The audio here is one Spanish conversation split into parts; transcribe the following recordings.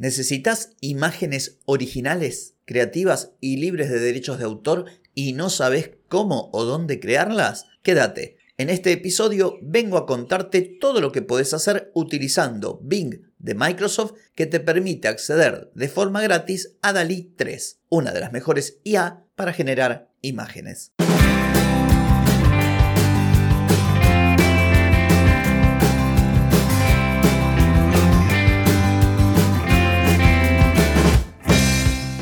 ¿Necesitas imágenes originales, creativas y libres de derechos de autor y no sabes cómo o dónde crearlas? Quédate. En este episodio vengo a contarte todo lo que puedes hacer utilizando Bing de Microsoft que te permite acceder de forma gratis a DALI 3, una de las mejores IA para generar imágenes.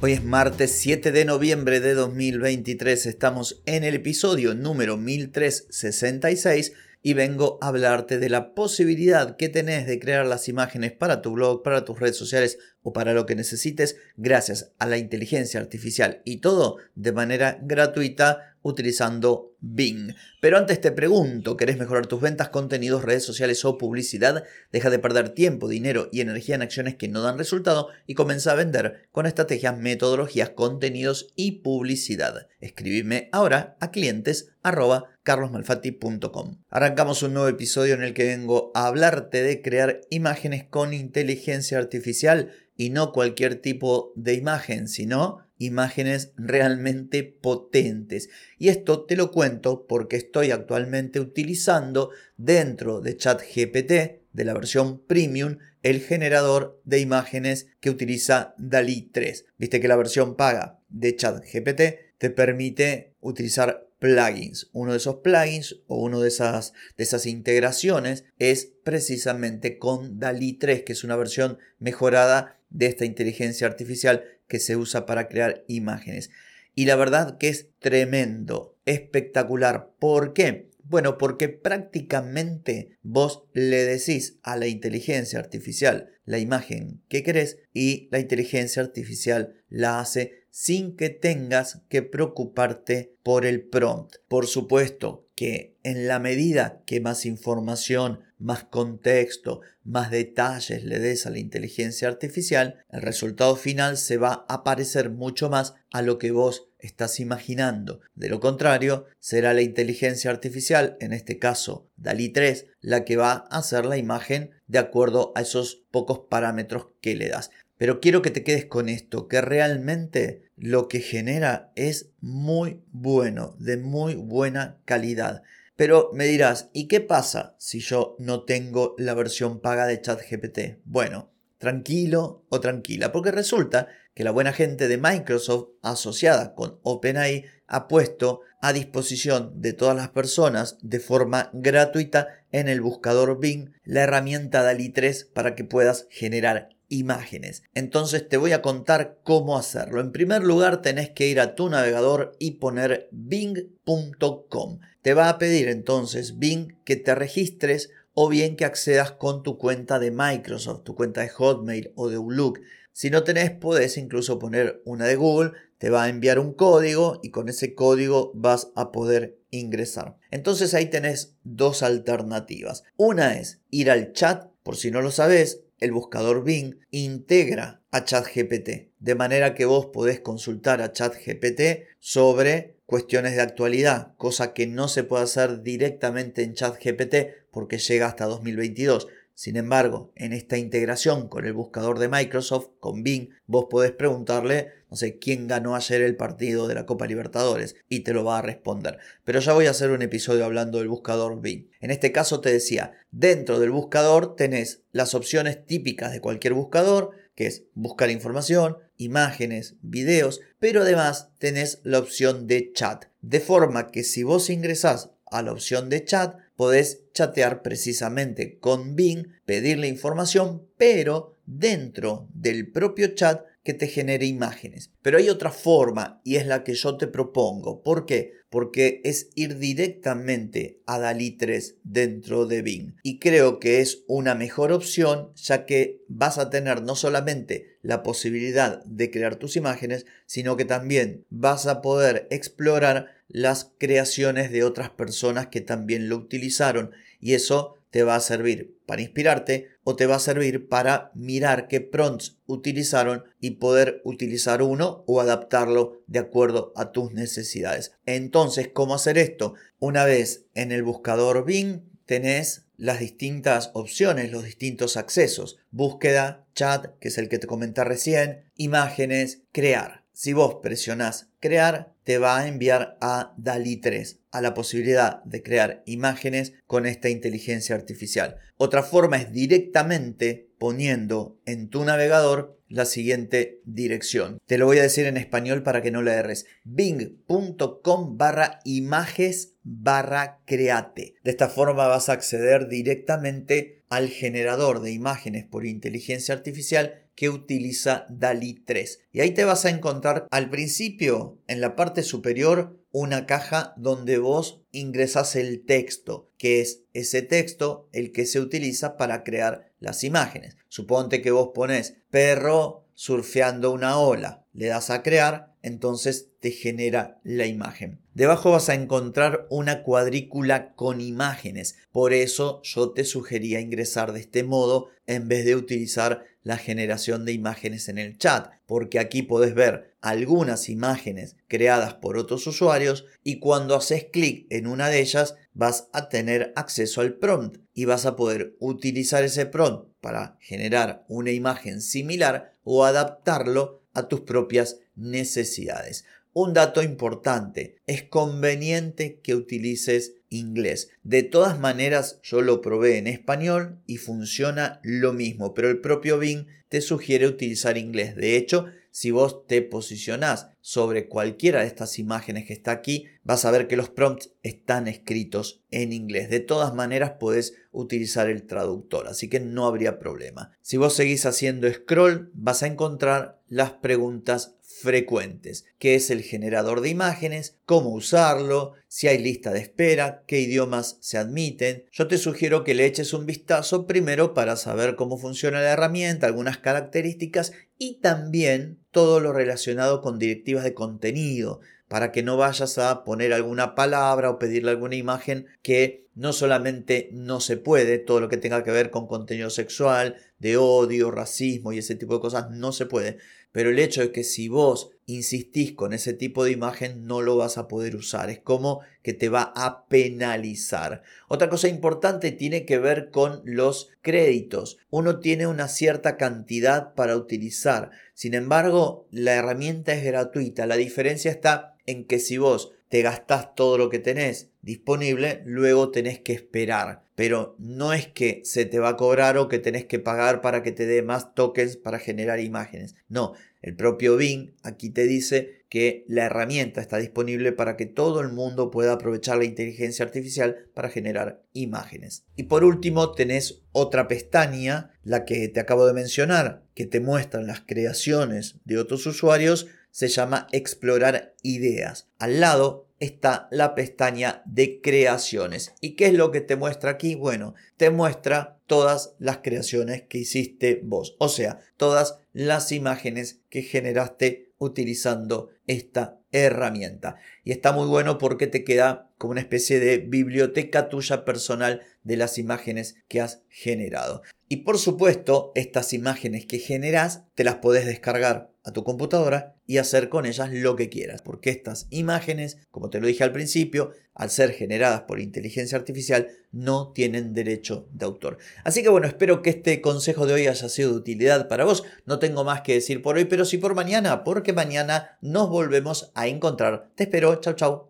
Hoy es martes 7 de noviembre de 2023, estamos en el episodio número 1366 y vengo a hablarte de la posibilidad que tenés de crear las imágenes para tu blog, para tus redes sociales o para lo que necesites gracias a la inteligencia artificial y todo de manera gratuita utilizando Bing. Pero antes te pregunto, ¿querés mejorar tus ventas, contenidos, redes sociales o publicidad? Deja de perder tiempo, dinero y energía en acciones que no dan resultado y comienza a vender con estrategias, metodologías, contenidos y publicidad. Escribime ahora a clientes carlosmalfatti.com. Arrancamos un nuevo episodio en el que vengo a hablarte de crear imágenes con inteligencia artificial y no cualquier tipo de imagen, sino imágenes realmente potentes. Y esto te lo cuento porque estoy actualmente utilizando dentro de ChatGPT, de la versión premium, el generador de imágenes que utiliza DALI 3. Viste que la versión paga de ChatGPT te permite utilizar plugins. Uno de esos plugins o una de esas, de esas integraciones es precisamente con DALI 3, que es una versión mejorada de esta inteligencia artificial que se usa para crear imágenes. Y la verdad que es tremendo, espectacular. ¿Por qué? Bueno, porque prácticamente vos le decís a la inteligencia artificial la imagen que querés y la inteligencia artificial la hace sin que tengas que preocuparte por el prompt. Por supuesto que en la medida que más información, más contexto, más detalles le des a la inteligencia artificial, el resultado final se va a parecer mucho más a lo que vos estás imaginando. De lo contrario, será la inteligencia artificial, en este caso DALI 3, la que va a hacer la imagen de acuerdo a esos pocos parámetros que le das. Pero quiero que te quedes con esto, que realmente lo que genera es muy bueno, de muy buena calidad. Pero me dirás, ¿y qué pasa si yo no tengo la versión paga de ChatGPT? Bueno, tranquilo o tranquila, porque resulta que la buena gente de Microsoft asociada con OpenAI ha puesto a disposición de todas las personas de forma gratuita en el buscador Bing la herramienta DALI 3 para que puedas generar imágenes. Entonces te voy a contar cómo hacerlo. En primer lugar tenés que ir a tu navegador y poner bing.com. Te va a pedir entonces Bing que te registres o bien que accedas con tu cuenta de Microsoft, tu cuenta de Hotmail o de Outlook. Si no tenés, podés incluso poner una de Google, te va a enviar un código y con ese código vas a poder ingresar. Entonces ahí tenés dos alternativas. Una es ir al chat, por si no lo sabes, el buscador Bing integra a ChatGPT, de manera que vos podés consultar a ChatGPT sobre cuestiones de actualidad, cosa que no se puede hacer directamente en ChatGPT porque llega hasta 2022. Sin embargo, en esta integración con el buscador de Microsoft, con Bing, vos podés preguntarle, no sé, quién ganó ayer el partido de la Copa Libertadores y te lo va a responder. Pero ya voy a hacer un episodio hablando del buscador Bing. En este caso te decía, dentro del buscador tenés las opciones típicas de cualquier buscador, que es buscar información, imágenes, videos, pero además tenés la opción de chat. De forma que si vos ingresás a la opción de chat, podés chatear precisamente con Bing, pedirle información, pero dentro del propio chat que te genere imágenes. Pero hay otra forma y es la que yo te propongo. ¿Por qué? Porque es ir directamente a DALI 3 dentro de Bing. Y creo que es una mejor opción ya que vas a tener no solamente la posibilidad de crear tus imágenes, sino que también vas a poder explorar las creaciones de otras personas que también lo utilizaron y eso te va a servir para inspirarte o te va a servir para mirar qué prompts utilizaron y poder utilizar uno o adaptarlo de acuerdo a tus necesidades. Entonces, ¿cómo hacer esto? Una vez en el buscador Bing tenés las distintas opciones, los distintos accesos. Búsqueda, chat, que es el que te comenté recién, imágenes, crear. Si vos presionás crear, te va a enviar a DALI 3, a la posibilidad de crear imágenes con esta inteligencia artificial. Otra forma es directamente poniendo en tu navegador la siguiente dirección. Te lo voy a decir en español para que no la erres. bing.com barra imágenes barra create. De esta forma vas a acceder directamente al generador de imágenes por inteligencia artificial que utiliza DALI 3. Y ahí te vas a encontrar al principio, en la parte superior, una caja donde vos ingresas el texto, que es ese texto el que se utiliza para crear las imágenes. Suponte que vos pones perro surfeando una ola, le das a crear, entonces te genera la imagen. Debajo vas a encontrar una cuadrícula con imágenes, por eso yo te sugería ingresar de este modo en vez de utilizar la generación de imágenes en el chat, porque aquí podés ver algunas imágenes creadas por otros usuarios y cuando haces clic en una de ellas vas a tener acceso al prompt y vas a poder utilizar ese prompt para generar una imagen similar o adaptarlo a tus propias necesidades. Un dato importante, es conveniente que utilices inglés. De todas maneras, yo lo probé en español y funciona lo mismo, pero el propio Bing te sugiere utilizar inglés. De hecho, si vos te posicionás sobre cualquiera de estas imágenes que está aquí, vas a ver que los prompts están escritos en inglés. De todas maneras, puedes utilizar el traductor, así que no habría problema. Si vos seguís haciendo scroll, vas a encontrar las preguntas frecuentes, qué es el generador de imágenes, cómo usarlo, si hay lista de espera, qué idiomas se admiten. Yo te sugiero que le eches un vistazo primero para saber cómo funciona la herramienta, algunas características y también todo lo relacionado con directivas de contenido, para que no vayas a poner alguna palabra o pedirle alguna imagen que no solamente no se puede, todo lo que tenga que ver con contenido sexual, de odio, racismo y ese tipo de cosas no se puede, pero el hecho es que si vos insistís con ese tipo de imagen no lo vas a poder usar. Es como que te va a penalizar. Otra cosa importante tiene que ver con los créditos. Uno tiene una cierta cantidad para utilizar. Sin embargo, la herramienta es gratuita. La diferencia está en que si vos te gastás todo lo que tenés disponible, luego tenés que esperar. Pero no es que se te va a cobrar o que tenés que pagar para que te dé más tokens para generar imágenes. No, el propio Bing aquí te dice que la herramienta está disponible para que todo el mundo pueda aprovechar la inteligencia artificial para generar imágenes. Y por último tenés otra pestaña, la que te acabo de mencionar, que te muestran las creaciones de otros usuarios, se llama Explorar ideas. Al lado está la pestaña de creaciones. ¿Y qué es lo que te muestra aquí? Bueno, te muestra todas las creaciones que hiciste vos, o sea, todas las imágenes que generaste utilizando esta herramienta. Y está muy bueno porque te queda como una especie de biblioteca tuya personal de las imágenes que has generado. Y por supuesto, estas imágenes que generas te las puedes descargar a tu computadora y hacer con ellas lo que quieras, porque estas imágenes, como te lo dije al principio, al ser generadas por inteligencia artificial, no tienen derecho de autor. Así que bueno, espero que este consejo de hoy haya sido de utilidad para vos. No tengo más que decir por hoy, pero sí por mañana, porque mañana nos volvemos a encontrar. Te espero, chau chau.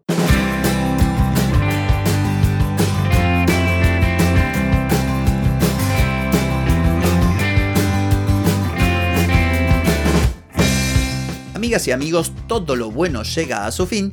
Amigas y amigos, todo lo bueno llega a su fin